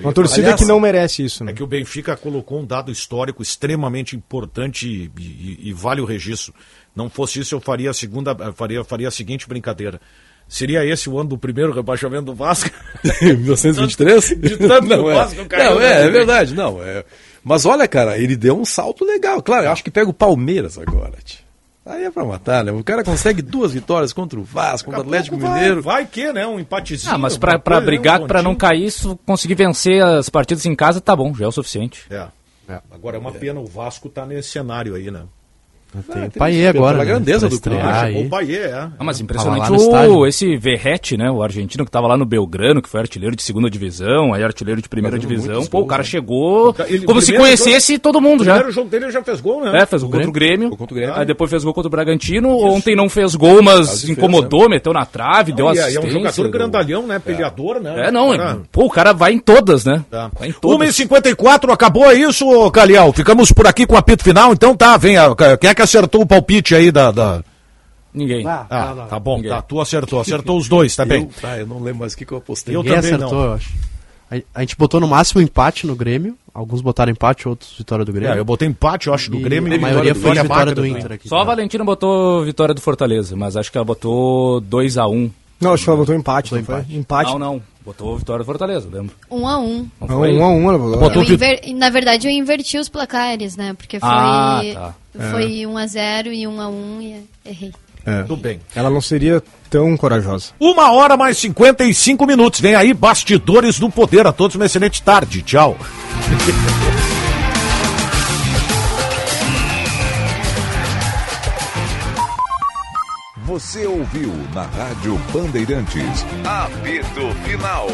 Uma torcida Aliás, que não merece isso, né? É que o Benfica colocou um dado histórico extremamente importante e, e- e vale o registro. Não fosse isso, eu faria a segunda, eh, faria, faria a seguinte brincadeira. Seria esse o ano do primeiro rebaixamento do Vasco? <laughs> 1923? <laughs> De tanto não, o é. Vasco caiu, não, né, é, é verdade, não. É. Mas olha, cara, ele deu um salto legal. Claro, eu acho que pega o Palmeiras agora. tio. Aí é pra matar, né? O cara consegue duas vitórias contra o Vasco, contra o Atlético Vai- Mineiro. Vai, que, né? Um empatezinho. Ah, mas pra, pra né, brigar, um pra não cair, isso, conseguir vencer as partidas em casa, tá bom, já é o suficiente. É. Agora é uma pena, o Vasco tá nesse cenário aí, né? Tem o Paiê agora. pela né, grandeza do clube. O Bahia, é. Ah, mas impressionante o, esse Verrete, né? O argentino que tava lá no Belgrano, que foi artilheiro de segunda divisão, aí artilheiro de primeira Fazendo divisão. Pô, o gols, cara né? chegou Ele- como se conhecesse todo mundo O já. primeiro jogo dele ele já fez gol, né? É, fez gol contra o Grêmio. Contra o Grêmio. Aí depois fez gol contra o Bragantino. Ontem não fez gol, mas Quase fez, incomodou, meteu na trave, deu Não, e é- assistência. é um jogador grandalhão, né? Peleador, né? É, não, é- pô, o cara vai em todas, né? Tá. Vai em todas. 1h54, acabou isso, ô, Calial? Ficamos por aqui com o apito final, então tá, vem. Quem é que acertou o palpite aí da. da... Ninguém. Ah, Ah, não, não. tá bom, Ninguém. tá. Tu acertou, acertou os dois, tá bem. Eu, tá, eu não lembro mais o que, que eu apostei. Eu Ninguém também acertou, não. eu acho. A, a gente botou no máximo empate no Grêmio. Alguns botaram empate, outros vitória do Grêmio. É, eu botei empate, eu acho, do E Grêmio. a e maioria foi a vitória vaca do. Inter aqui. Só a Valentina botou vitória do Fortaleza, mas acho que ela botou 2x1. Não, acho que ela botou empate, não foi? Empate. Não, não. Botou vitória do Fortaleza, lembro. Um a um. Não Não, foi? um a um ela botou. Botou inver- Na verdade, eu inverti os placares, né? Porque foi, Ah, tá. foi 1 a 0 e 1 a 1 e errei. É. Tudo bem. Ela não seria tão corajosa. Uma hora mais 55 minutos. Vem aí, Bastidores do Poder. A todos uma excelente tarde. Tchau. <laughs> Você ouviu na Rádio Bandeirantes. Apito Final.